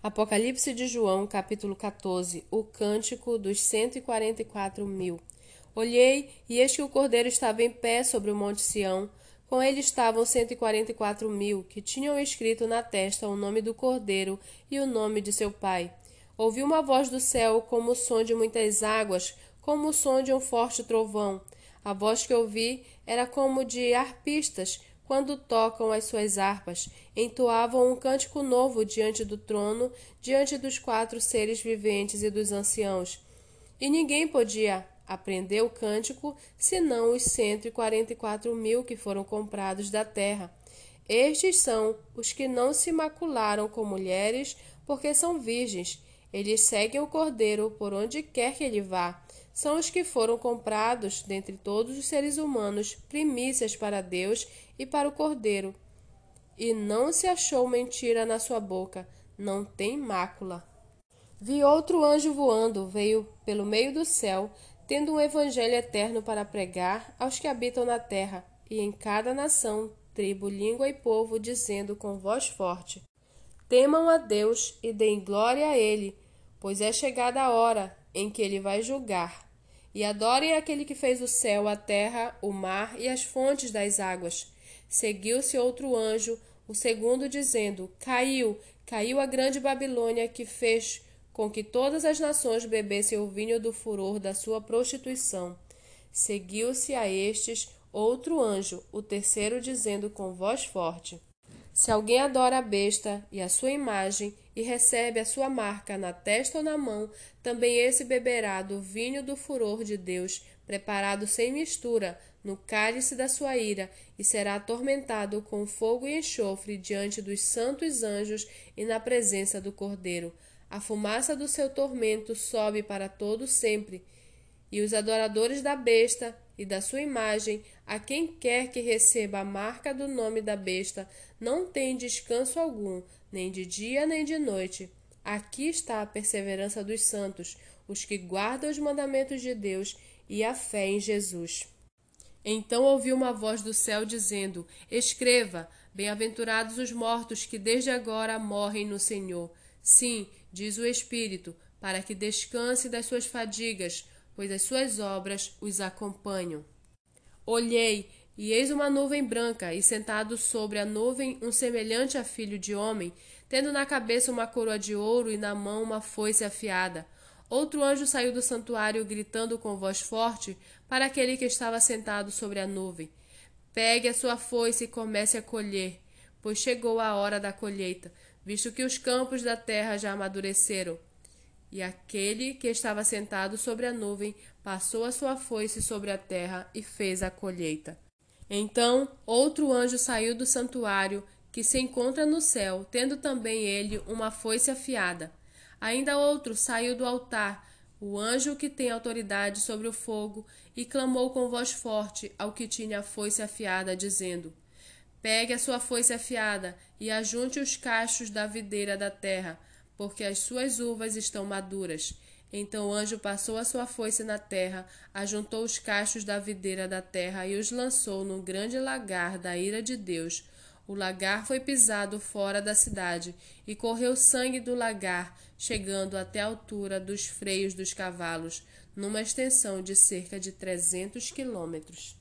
Apocalipse de João, capítulo 14 O cântico dos 144 mil. Olhei, e eis que o cordeiro estava em pé sobre o monte Sião. Com ele estavam 144 mil, que tinham escrito na testa o nome do cordeiro e o nome de seu pai. Ouvi uma voz do céu, como o som de muitas águas, como o som de um forte trovão. A voz que ouvi era como de arpistas quando tocam as suas harpas, entoavam um cântico novo diante do trono, diante dos quatro seres viventes e dos anciãos. E ninguém podia aprender o cântico senão os cento e quarenta e quatro mil que foram comprados da terra. Estes são os que não se macularam com mulheres, porque são virgens. Eles seguem o cordeiro por onde quer que ele vá são os que foram comprados dentre todos os seres humanos, primícias para Deus e para o Cordeiro. E não se achou mentira na sua boca, não tem mácula. Vi outro anjo voando, veio pelo meio do céu, tendo um evangelho eterno para pregar aos que habitam na terra, e em cada nação, tribo, língua e povo, dizendo com voz forte: Temam a Deus e deem glória a Ele, pois é chegada a hora em que Ele vai julgar e adorem aquele que fez o céu, a terra, o mar e as fontes das águas. Seguiu-se outro anjo, o segundo, dizendo: Caiu, caiu a grande Babilônia, que fez com que todas as nações bebessem o vinho do furor da sua prostituição. Seguiu-se a estes outro anjo, o terceiro, dizendo com voz forte: Se alguém adora a besta e a sua imagem, e recebe a sua marca na testa ou na mão, também esse beberá do vinho do furor de Deus, preparado sem mistura, no cálice da sua ira, e será atormentado com fogo e enxofre diante dos santos anjos e na presença do Cordeiro. A fumaça do seu tormento sobe para todo sempre. E os adoradores da besta e da sua imagem, a quem quer que receba a marca do nome da besta, não tem descanso algum, nem de dia nem de noite. Aqui está a perseverança dos santos, os que guardam os mandamentos de Deus e a fé em Jesus. Então ouvi uma voz do céu dizendo: Escreva: Bem-aventurados os mortos que desde agora morrem no Senhor. Sim, diz o Espírito, para que descanse das suas fadigas, pois as suas obras os acompanham. Olhei, e eis uma nuvem branca, e sentado sobre a nuvem um semelhante a filho de homem, tendo na cabeça uma coroa de ouro e na mão uma foice afiada. Outro anjo saiu do santuário, gritando com voz forte para aquele que estava sentado sobre a nuvem: Pegue a sua foice e comece a colher, pois chegou a hora da colheita, visto que os campos da terra já amadureceram. E aquele que estava sentado sobre a nuvem passou a sua foice sobre a terra e fez a colheita. Então outro anjo saiu do santuário, que se encontra no céu, tendo também ele uma foice afiada. Ainda outro saiu do altar, o anjo que tem autoridade sobre o fogo, e clamou com voz forte ao que tinha a foice afiada, dizendo: Pegue a sua foice afiada e ajunte os cachos da videira da terra, porque as suas uvas estão maduras. Então o anjo passou a sua foice na terra, ajuntou os cachos da videira da terra e os lançou num grande lagar da ira de Deus. O lagar foi pisado fora da cidade, e correu sangue do lagar, chegando até a altura dos freios dos cavalos, numa extensão de cerca de trezentos quilômetros.